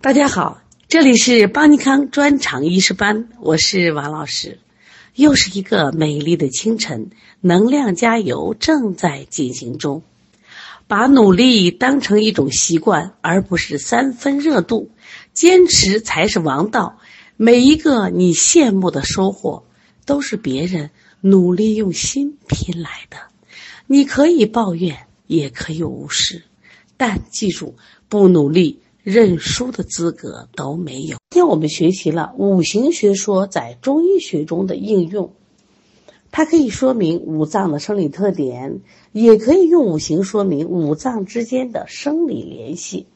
大家好，这里是邦尼康专场医师班，我是王老师。又是一个美丽的清晨，能量加油正在进行中。把努力当成一种习惯，而不是三分热度，坚持才是王道。每一个你羡慕的收获，都是别人努力用心拼来的。你可以抱怨，也可以无视，但记住，不努力，认输的资格都没有。今天我们学习了五行学说在中医学中的应用。它可以说明五脏的生理特点，也可以用五行说明五脏之间的生理联系。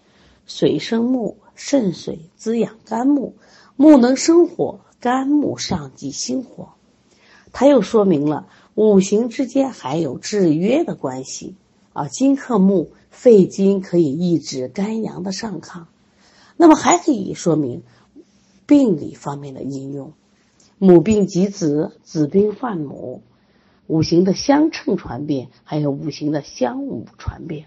水生木，肾水滋养肝木，木能生火，肝木上济心火。它又说明了五行之间还有制约的关系啊。金克木，肺金可以抑制肝阳的上亢。那么还可以说明病理方面的应用。母病及子，子病犯母，五行的相称传变，还有五行的相侮传变。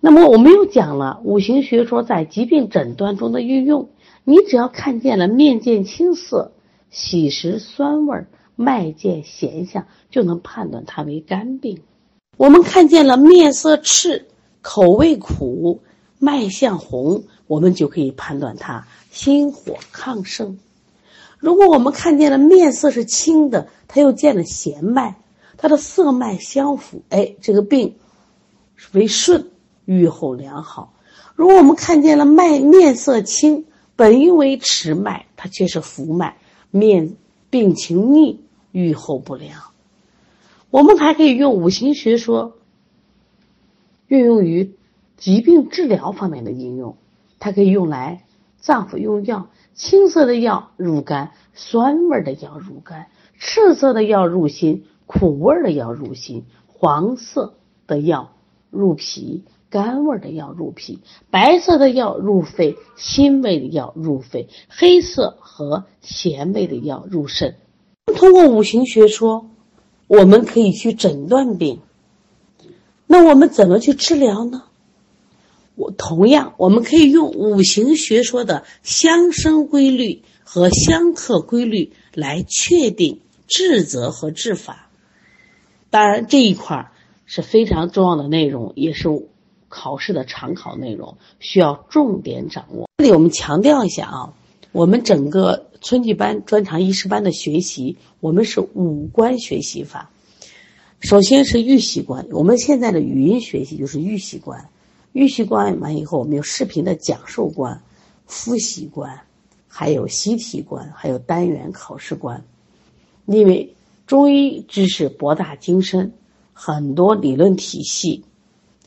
那么我们又讲了五行学说在疾病诊断中的运用。你只要看见了面见青色、喜食酸味、脉见咸象，就能判断它为肝病。我们看见了面色赤、口味苦、脉象红，我们就可以判断他心火亢盛。如果我们看见了面色是青的，他又见了弦脉，他的色脉相符，哎，这个病为顺，愈后良好。如果我们看见了脉面色青，本应为迟脉，它却是浮脉，面病情逆，愈后不良。我们还可以用五行学说运用于疾病治疗方面的应用，它可以用来脏腑用药。青色的药入肝，酸味的药入肝；赤色的药入心，苦味的药入心；黄色的药入脾，甘味的药入脾；白色的药入肺，辛味的药入肺；黑色和咸味的药入肾。通过五行学说，我们可以去诊断病。那我们怎么去治疗呢？我同样，我们可以用五行学说的相生规律和相克规律来确定治则和治法。当然，这一块是非常重要的内容，也是考试的常考内容，需要重点掌握。这里我们强调一下啊，我们整个春季班专长医师班的学习，我们是五官学习法。首先是预习观，我们现在的语音学习就是预习观。预习观完以后，我们有视频的讲授观、复习观，还有习题观，还有单元考试观。因为中医知识博大精深，很多理论体系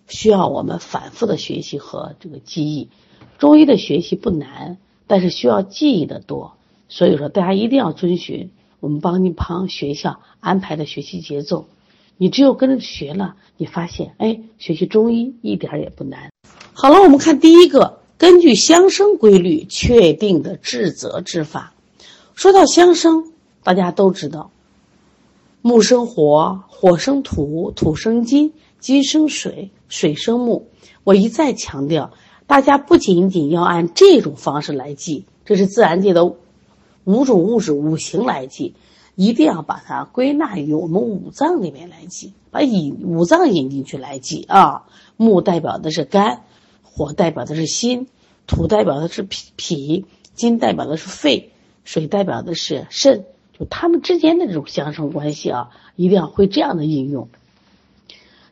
需要我们反复的学习和这个记忆。中医的学习不难，但是需要记忆的多。所以说，大家一定要遵循我们邦尼康学校安排的学习节奏。你只有跟着学了，你发现，哎，学习中医一点也不难。好了，我们看第一个，根据相生规律确定的治则治法。说到相生，大家都知道，木生火，火生土，土生金，金生水，水生木。我一再强调，大家不仅仅要按这种方式来记，这是自然界的五种物质五行来记。一定要把它归纳于我们五脏里面来记，把引五脏引进去来记啊。木代表的是肝，火代表的是心，土代表的是脾脾，金代表的是肺，水代表的是肾。就它们之间的这种相生关系啊，一定要会这样的应用。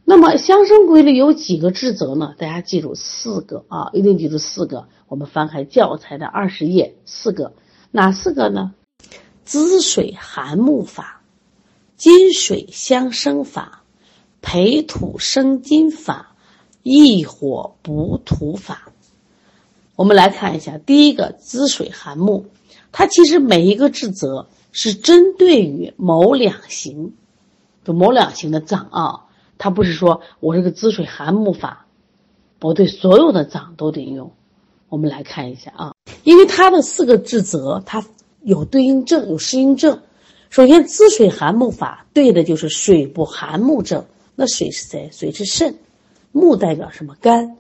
那么相生规律有几个治则呢？大家记住四个啊，一定记住四个。我们翻开教材的二十页，四个，哪四个呢？滋水涵木法，金水相生法，培土生金法，益火补土法。我们来看一下，第一个滋水涵木，它其实每一个治则是针对于某两行，就某两行的脏啊，它不是说我这个滋水涵木法，我对所有的脏都得用。我们来看一下啊，因为它的四个治则，它。有对应症，有适应症。首先，滋水涵木法对的就是水不涵木症。那水是谁？水是肾，木代表什么？肝。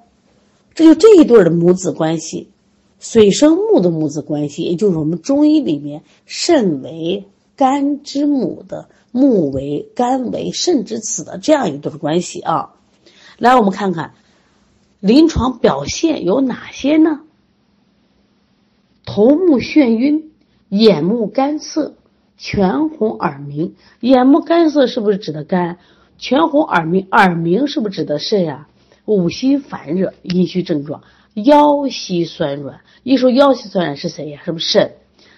这就这一对的母子关系。水生木的母子关系，也就是我们中医里面肾为肝之母的木为肝为肾之子的这样一对关系啊。来，我们看看临床表现有哪些呢？头目眩晕，眼目干涩，全红耳鸣。眼目干涩是不是指的肝？全红耳鸣，耳鸣是不是指的肾呀？五心烦热，阴虚症状。腰膝酸软，一说腰膝酸软是谁呀？是不是肾？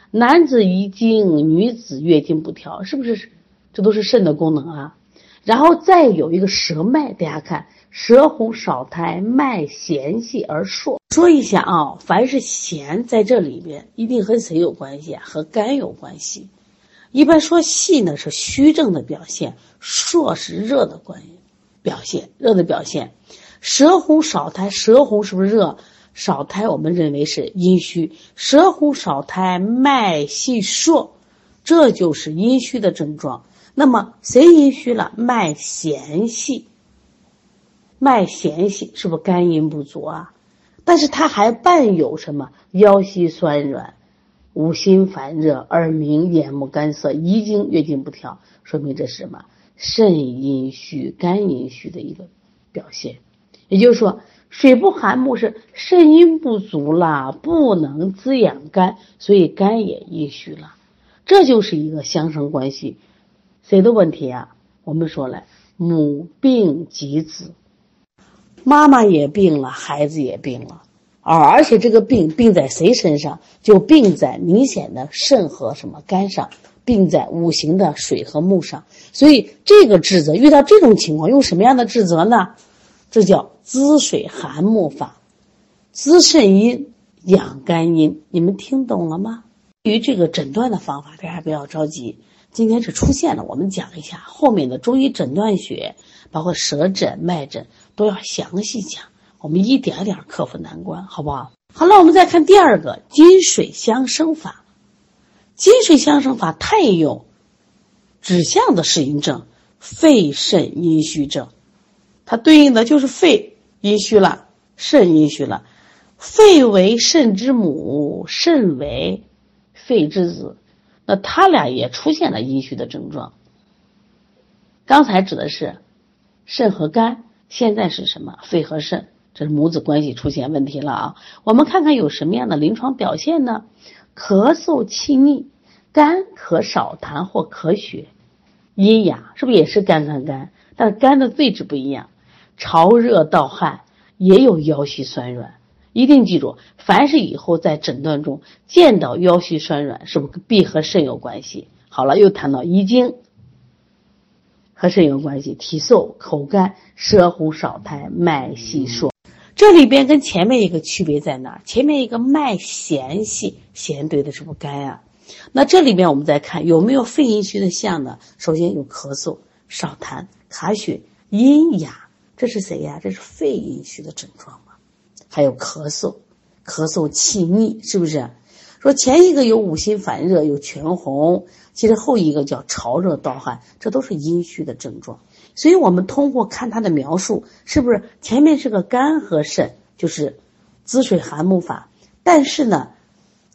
男子遗精，女子月经不调，是不是？这都是肾的功能啊。然后再有一个舌脉，大家看，舌红少苔，脉弦细而数。说一下啊，凡是弦在这里边，一定和谁有关系啊？和肝有关系。一般说细呢是虚症的表现，数是热的关表现，热的表现。舌红少苔，舌红是不是热？少苔我们认为是阴虚。舌红少苔，脉细数，这就是阴虚的症状。那么谁阴虚了？脉弦细，脉弦细是不是肝阴不足啊？但是它还伴有什么？腰膝酸软，五心烦热，耳鸣，眼目干涩，遗精，月经不调，说明这是什么？肾阴虚、肝阴虚的一个表现。也就是说，水不含木是肾阴不足了，不能滋养肝，所以肝也阴虚了。这就是一个相生关系。谁的问题啊？我们说了，母病及子，妈妈也病了，孩子也病了，而而且这个病病在谁身上？就病在明显的肾和什么肝上，病在五行的水和木上。所以这个治则遇到这种情况，用什么样的治则呢？这叫滋水涵木法，滋肾阴，养肝阴。你们听懂了吗？对于这个诊断的方法，大家不要着急。今天是出现了，我们讲一下后面的中医诊断学，包括舌诊、脉诊都要详细讲。我们一点点克服难关，好不好？好了，我们再看第二个金水相生法。金水相生法，太有指向的适应症，肺肾阴虚症。它对应的就是肺阴虚了，肾阴虚了。肺为肾之母，肾为肺之子，那他俩也出现了阴虚的症状。刚才指的是肾和肝，现在是什么？肺和肾，这是母子关系出现问题了啊！我们看看有什么样的临床表现呢？咳嗽气逆，肝咳少痰或咳血，阴哑，是不是也是肝和肝？但是肝的位置不一样。潮热盗汗，也有腰膝酸软，一定记住，凡是以后在诊断中见到腰膝酸软，是不是必和肾有关系？好了，又谈到遗精和肾有关系，体瘦口干，舌红少苔，脉细数。这里边跟前面一个区别在哪？前面一个脉弦细，弦对的是不是肝呀？那这里边我们再看有没有肺阴虚的象呢？首先有咳嗽、少痰、卡血、阴哑。这是谁呀？这是肺阴虚的症状嘛？还有咳嗽，咳嗽气逆，是不是？说前一个有五心烦热，有全红，其实后一个叫潮热盗汗，这都是阴虚的症状。所以我们通过看他的描述，是不是前面是个肝和肾，就是滋水涵木法？但是呢，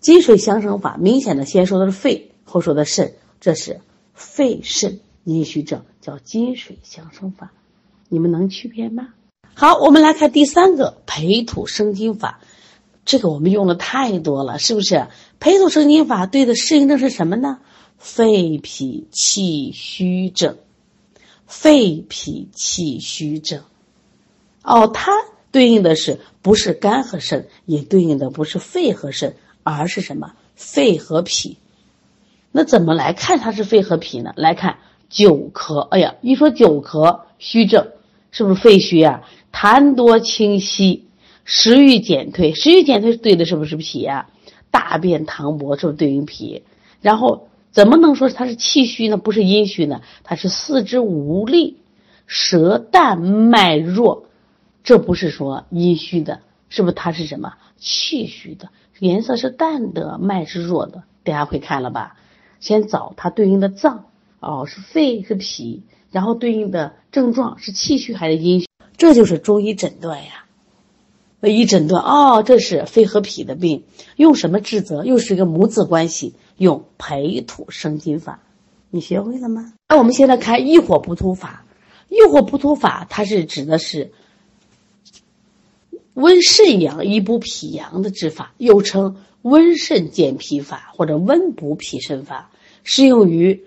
金水相生法明显的先说的是肺，后说的肾，这是肺肾阴虚症，叫金水相生法。你们能区别吗？好，我们来看第三个培土生金法，这个我们用的太多了，是不是？培土生金法对的适应症是什么呢？肺脾气虚症，肺脾气虚症。哦，它对应的是不是肝和肾，也对应的不是肺和肾，而是什么？肺和脾。那怎么来看它是肺和脾呢？来看久咳，哎呀，一说久咳虚症。是不是肺虚啊？痰多清稀，食欲减退，食欲减退对的是不是脾啊？大便溏薄是不是对应脾？然后怎么能说它是气虚呢？不是阴虚呢？它是四肢无力，舌淡脉弱，这不是说阴虚的，是不是它是什么气虚的？颜色是淡的，脉是弱的，大家会看了吧？先找它对应的脏，哦，是肺是脾。然后对应的症状是气虚还是阴虚？这就是中医诊断呀。一诊断，哦，这是肺和脾的病，用什么治则？又是一个母子关系，用培土生金法，你学会了吗？那我们现在看益火补土法，益火补土法，它是指的是温肾阳、以补脾阳的治法，又称温肾健脾法或者温补脾肾法，适用于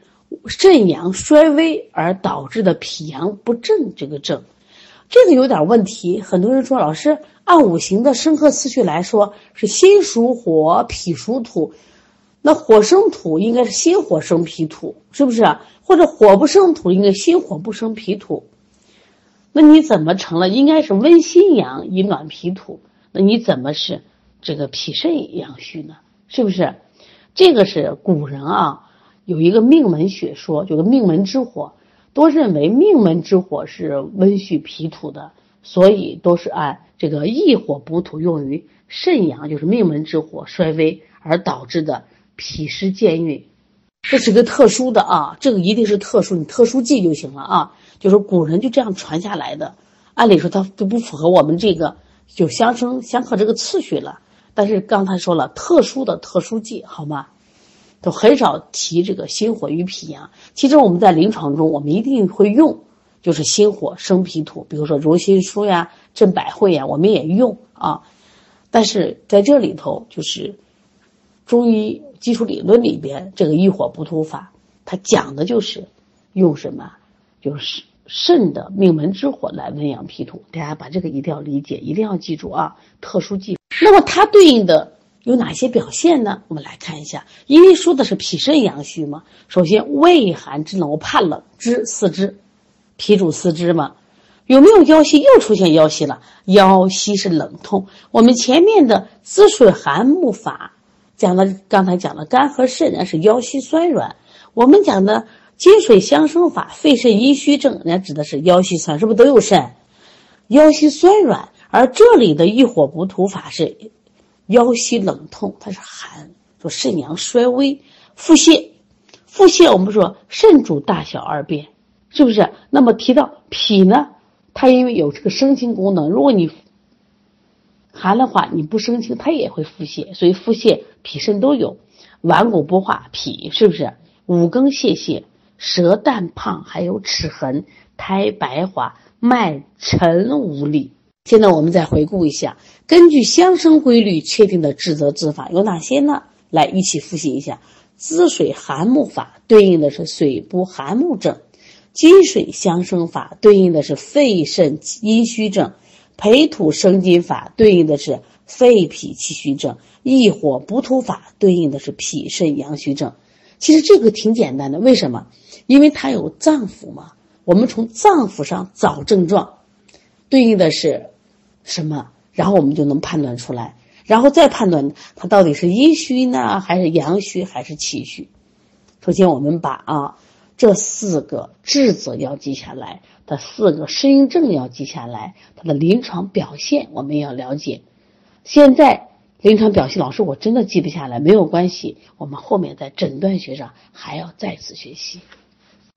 肾阳衰微而导致的脾阳不正这个症。这个有点问题，很多人说老师按五行的生克次序来说是心属火，脾属土，那火生土应该是心火生脾土，是不是？或者火不生土应该心火不生脾土，那你怎么成了应该是温心阳以暖脾土？那你怎么是这个脾肾阳虚呢？是不是？这个是古人啊有一个命门学说，有个命门之火。都认为命门之火是温煦脾土的，所以都是按这个益火补土，用于肾阳，就是命门之火衰微而导致的脾湿健运。这是个特殊的啊，这个一定是特殊，你特殊记就行了啊。就是古人就这样传下来的，按理说它都不符合我们这个就相生相克这个次序了。但是刚才说了，特殊的特殊记，好吗？都很少提这个心火与脾阳。其实我们在临床中，我们一定会用，就是心火生脾土，比如说揉心枢呀、镇百会呀，我们也用啊。但是在这里头，就是中医基础理论里边，这个益火不突法，它讲的就是用什么，就是肾的命门之火来温养脾土。大家把这个一定要理解，一定要记住啊，特殊记。那么它对应的。有哪些表现呢？我们来看一下，因为说的是脾肾阳虚嘛。首先，畏寒肢冷，我怕冷，肢四肢，脾主四肢嘛。有没有腰膝？又出现腰膝了。腰膝是冷痛。我们前面的滋水涵木法讲的，刚才讲的肝和肾呢是腰膝酸软。我们讲的金水相生法，肺肾阴虚症，人家指的是腰膝酸，是不是都有肾？腰膝酸软，而这里的一火不土法是。腰膝冷痛，它是寒，说肾阳衰微，腹泻，腹泻我们说肾主大小二便，是不是？那么提到脾呢，它因为有这个生清功能，如果你寒的话，你不生清，它也会腹泻，所以腹泻脾肾都有。顽固不化，脾是不是？五更泄泻，舌淡胖，还有齿痕，苔白滑，脉沉无力。现在我们再回顾一下，根据相生规律确定的治则治法有哪些呢？来一起复习一下：滋水涵木法对应的是水不涵木症；金水相生法对应的是肺肾阴虚症；培土生金法对应的是肺脾气虚症；益火补土法对应的是脾肾阳虚症。其实这个挺简单的，为什么？因为它有脏腑嘛，我们从脏腑上找症状，对应的是。什么？然后我们就能判断出来，然后再判断它到底是阴虚呢，还是阳虚，还是气虚。首先，我们把啊这四个质子要记下来，它四个适应症要记下来，它的临床表现我们要了解。现在临床表现，老师我真的记不下来，没有关系，我们后面在诊断学上还要再次学习。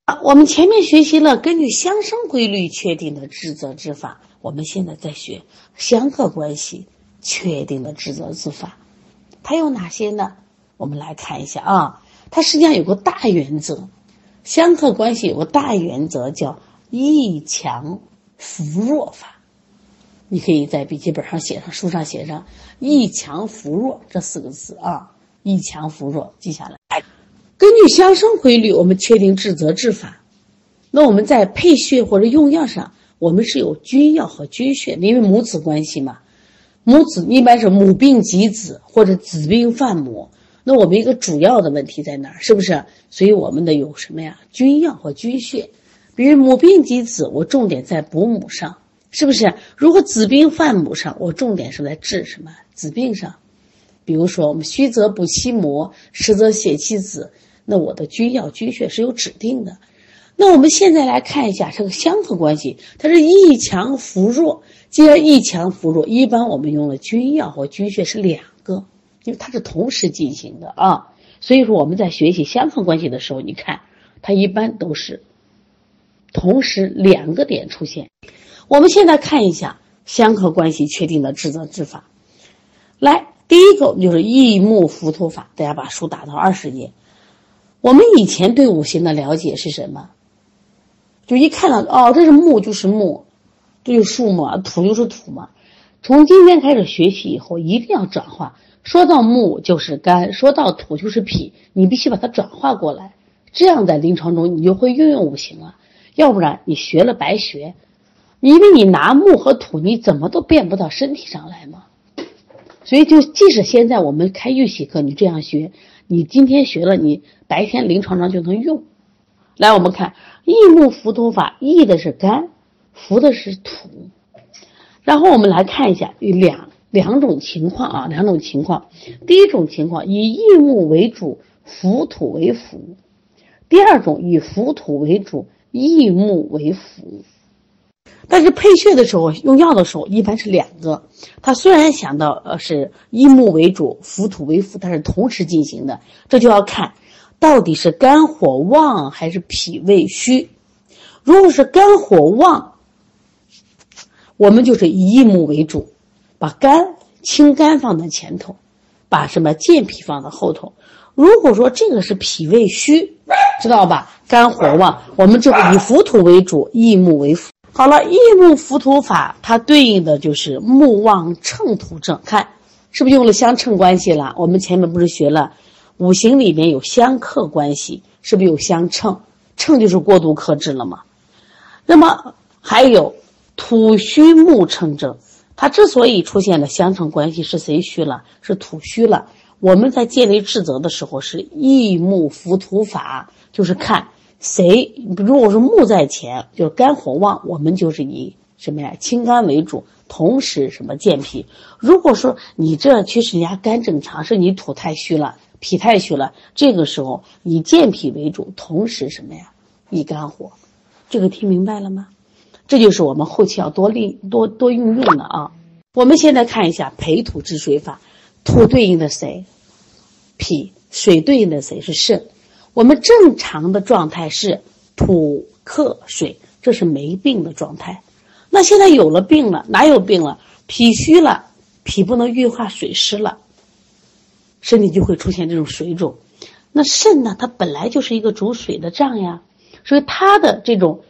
啊，我们前面学习了根据相生规律确定的治则治法。我们现在在学相克关系确定的治则治法，它有哪些呢？我们来看一下啊，它实际上有个大原则，相克关系有个大原则叫易强扶弱法。你可以在笔记本上写上，书上写上“易强扶弱”这四个字啊，“易强扶弱”记下来。根据相生规律，我们确定治则治法。那我们在配穴或者用药上。我们是有君药和君穴，因为母子关系嘛，母子一般是母病及子或者子病犯母。那我们一个主要的问题在哪儿？是不是？所以我们的有什么呀？君药和君穴。比如母病及子，我重点在补母上，是不是？如果子病犯母上，我重点是在治什么子病上？比如说我们虚则补其母，实则泻其子，那我的君药君穴是有指定的。那我们现在来看一下这个相克关系，它是易强扶弱。既然易强扶弱，一般我们用了君药或君穴是两，因为它是同时进行的啊。所以说我们在学习相克关系的时候，你看它一般都是同时两个点出现。我们现在看一下相克关系确定的治则治法。来，第一个就是益木浮土法，大家把书打到二十页。我们以前对五行的了解是什么？就一看到哦，这是木就是木，这就是树木啊，土就是土嘛。从今天开始学习以后，一定要转化。说到木就是肝，说到土就是脾，你必须把它转化过来。这样在临床中你就会运用五行了，要不然你学了白学。因为你拿木和土，你怎么都变不到身体上来嘛。所以就即使现在我们开预习课，你这样学，你今天学了，你白天临床上就能用。来，我们看益木浮土法，益的是肝，浮的是土。然后我们来看一下两两种情况啊，两种情况。第一种情况以益木为主，浮土为辅；第二种以浮土为主，益木为辅。但是配穴的时候用药的时候一般是两个，它虽然想到呃是益木为主，浮土为辅，但是同时进行的，这就要看到底是肝火旺还是脾胃虚。如果是肝火旺，我们就是以益木为主，把肝清肝放在前头，把什么健脾放在后头。如果说这个是脾胃虚，知道吧？肝火旺，我们就以浮土为主，益木为辅。好了，益木浮土法，它对应的就是木旺秤土症。看，是不是用了相称关系了？我们前面不是学了，五行里面有相克关系，是不是有相称？称就是过度克制了嘛？那么还有土虚木称症，它之所以出现了相乘关系，是谁虚了？是土虚了。我们在建立治则的时候是益木扶土法，就是看。谁如果说木在前，就是肝火旺，我们就是以什么呀清肝为主，同时什么健脾。如果说你这其实人家肝正常，是你土太虚了，脾太虚了，这个时候以健脾为主，同时什么呀益肝火。这个听明白了吗？这就是我们后期要多利多多运用的啊。我们现在看一下培土治水法，土对应的谁？脾，水对应的谁是肾？我们正常的状态是土克水，这是没病的状态。那现在有了病了，哪有病了？脾虚了，脾不能运化水湿了，身体就会出现这种水肿。那肾呢？它本来就是一个主水的脏呀，所以它的这种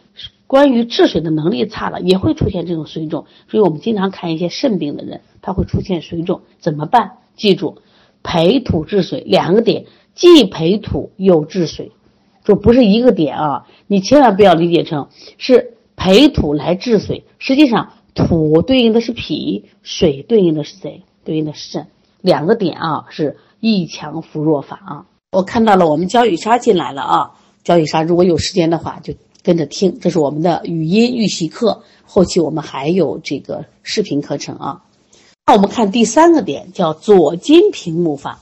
关于治水的能力差了，也会出现这种水肿。所以我们经常看一些肾病的人，他会出现水肿，怎么办？记住，培土治水两个点。既培土又治水，就不是一个点啊！你千万不要理解成是培土来治水。实际上，土对应的是脾，水对应的是谁？对应的是肾。两个点啊，是一强扶弱法啊。我看到了，我们焦雨莎进来了啊！焦雨莎，如果有时间的话，就跟着听。这是我们的语音预习课，后期我们还有这个视频课程啊。那我们看第三个点，叫左金平木法。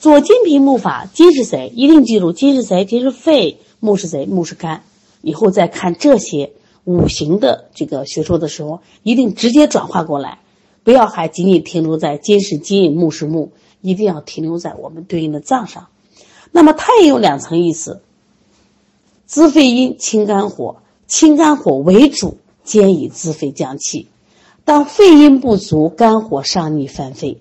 左金平木法，金是谁？一定记住，金是谁？金是肺，木是谁？木是肝。以后再看这些五行的这个学说的时候，一定直接转化过来，不要还仅仅停留在金是金，木是木，一定要停留在我们对应的脏上。那么它也有两层意思：滋肺阴，清肝火，清肝火为主，兼以滋肺降气。当肺阴不足，肝火上逆犯肺。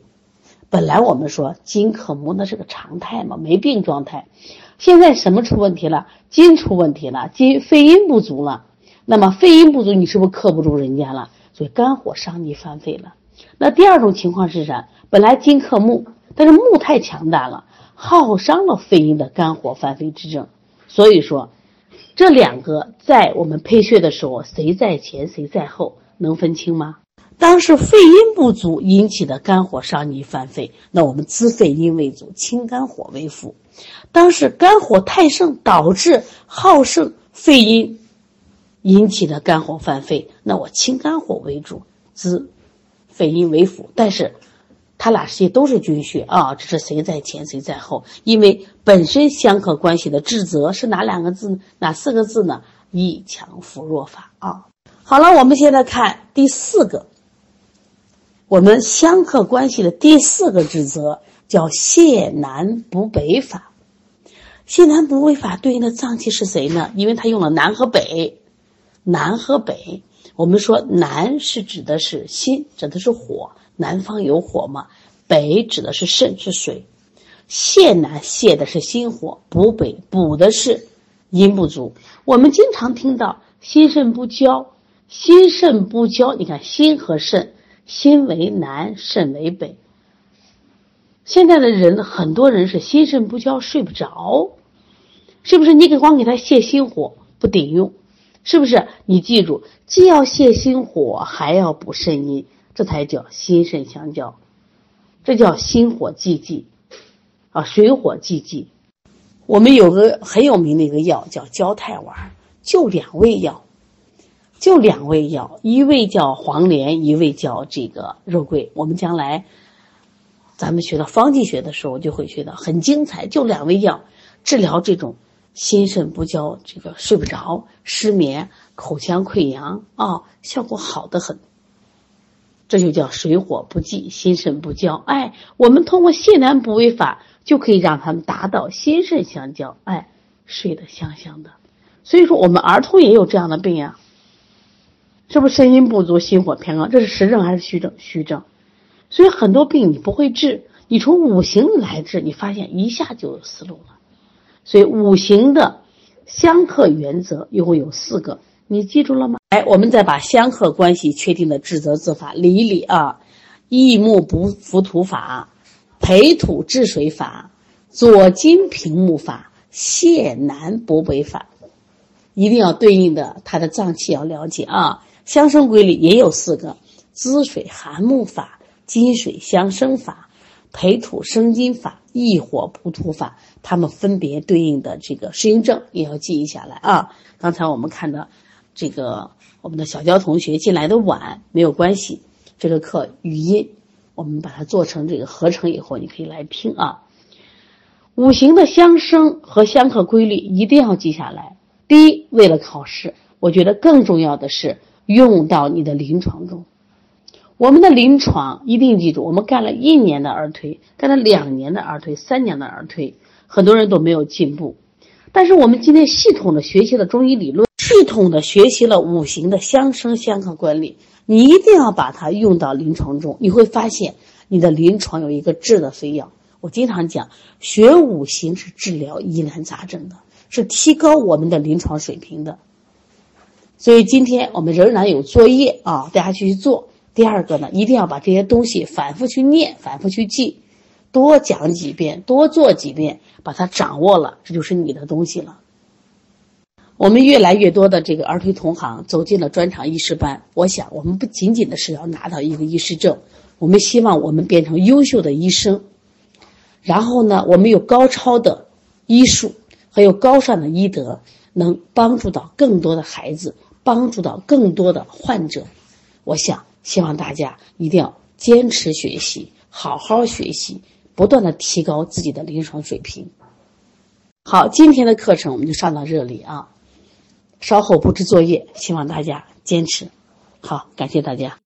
本来我们说金克木那是个常态嘛，没病状态。现在什么出问题了？金出问题了，金肺阴不足了。那么肺阴不足，你是不是克不住人家了？所以肝火伤逆犯肺了。那第二种情况是啥？本来金克木，但是木太强大了，耗伤了肺阴的肝火犯肺之症。所以说，这两个在我们配穴的时候，谁在前谁在后，能分清吗？当是肺阴不足引起的肝火上逆犯肺，那我们滋肺阴为主，清肝火为辅。当是肝火太盛导致耗盛肺阴引起的肝火犯肺，那我清肝火为主，滋肺阴为辅。但是，它俩实际都是军穴啊，这是谁在前谁在后？因为本身相克关系的治则是哪两个字？哪四个字呢？以强扶弱法啊。好了，我们现在看第四个。我们相克关系的第四个指责叫泻南补北法。泻南补北法对应的脏器是谁呢？因为它用了南和北，南和北，我们说南是指的是心，指的是火，南方有火嘛。北指的是肾，是水。泻南泻的是心火，补北补的是阴不足。我们经常听到心肾不交，心肾不交。你看心和肾，心为南，肾为北。现在的人很多人是心肾不交，睡不着，是不是？你给光给他泻心火不顶用，是不是？你记住，既要泻心火，还要补肾阴，这才叫心肾相交，这叫心火济济，啊，水火济济。我们有个很有名的一个药叫焦太丸，就两味药，就两味药，一味叫黄连，一味叫这个肉桂。我们将来。咱们学到方剂学的时候，就会学到很精彩，就两味药治疗这种心肾不交、这个睡不着、失眠、口腔溃疡啊，效果好的很。这就叫水火不济、心肾不交。哎，我们通过泻南补胃法，就可以让他们达到心肾相交，哎，睡得香香的。所以说，我们儿童也有这样的病呀，是不是肾阴不足、心火偏高？这是实症还是虚症？虚症。所以很多病你不会治，你从五行来治，你发现一下就有思路了。所以五行的相克原则一共有四个，你记住了吗？哎，我们再把相克关系确定的治则治法理一理啊：益木补浮土法、培土治水法、左金平木法、泻南补北法，一定要对应的它的脏器要了解啊。相生规律也有四个：滋水涵木法。金水相生法、培土生金法、益火补土法，它们分别对应的这个适应症也要记忆下来啊。刚才我们看到这个我们的小娇同学进来的晚没有关系，这个课语音我们把它做成这个合成以后，你可以来听啊。五行的相生和相克规律一定要记下来。第一，为了考试，我觉得更重要的是用到你的临床中。我们的临床一定记住，我们干了一年的儿推，干了两年的儿推，三年的儿推，很多人都没有进步。但是我们今天系统的学习了中医理论，系统的学习了五行的相生相克管理，你一定要把它用到临床中，你会发现你的临床有一个质的飞跃。我经常讲，学五行是治疗疑难杂症的，是提高我们的临床水平的。所以今天我们仍然有作业啊，大家去做。第二个呢，一定要把这些东西反复去念，反复去记，多讲几遍，多做几遍，把它掌握了，这就是你的东西了。我们越来越多的这个儿推同行走进了专场医师班，我想我们不仅仅的是要拿到一个医师证，我们希望我们变成优秀的医生，然后呢，我们有高超的医术，还有高尚的医德，能帮助到更多的孩子，帮助到更多的患者。我想。希望大家一定要坚持学习，好好学习，不断的提高自己的临床水平。好，今天的课程我们就上到这里啊，稍后布置作业，希望大家坚持。好，感谢大家。